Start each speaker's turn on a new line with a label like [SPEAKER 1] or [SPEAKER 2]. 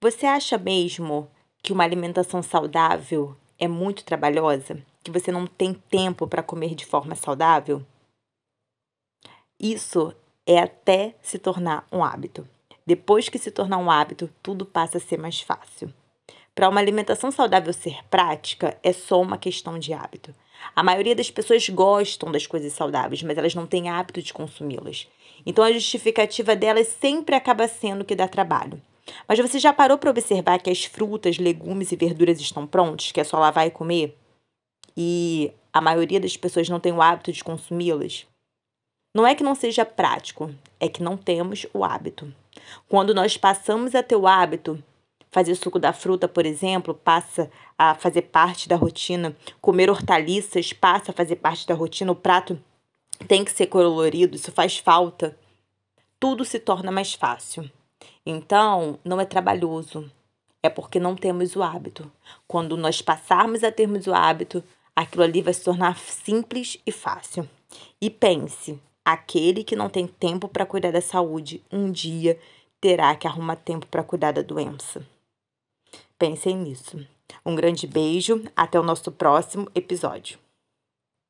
[SPEAKER 1] Você acha mesmo que uma alimentação saudável é muito trabalhosa? Que você não tem tempo para comer de forma saudável? Isso é até se tornar um hábito. Depois que se tornar um hábito, tudo passa a ser mais fácil. Para uma alimentação saudável ser prática, é só uma questão de hábito. A maioria das pessoas gostam das coisas saudáveis, mas elas não têm hábito de consumi-las. Então a justificativa delas sempre acaba sendo que dá trabalho. Mas você já parou para observar que as frutas, legumes e verduras estão prontos, que é só lavar e comer? E a maioria das pessoas não tem o hábito de consumi-las? Não é que não seja prático, é que não temos o hábito. Quando nós passamos a ter o hábito, fazer suco da fruta, por exemplo, passa a fazer parte da rotina, comer hortaliças passa a fazer parte da rotina, o prato tem que ser colorido, isso faz falta. Tudo se torna mais fácil. Então, não é trabalhoso, é porque não temos o hábito. Quando nós passarmos a termos o hábito, aquilo ali vai se tornar simples e fácil. E pense, aquele que não tem tempo para cuidar da saúde, um dia terá que arrumar tempo para cuidar da doença. Pensem nisso. Um grande beijo, até o nosso próximo episódio.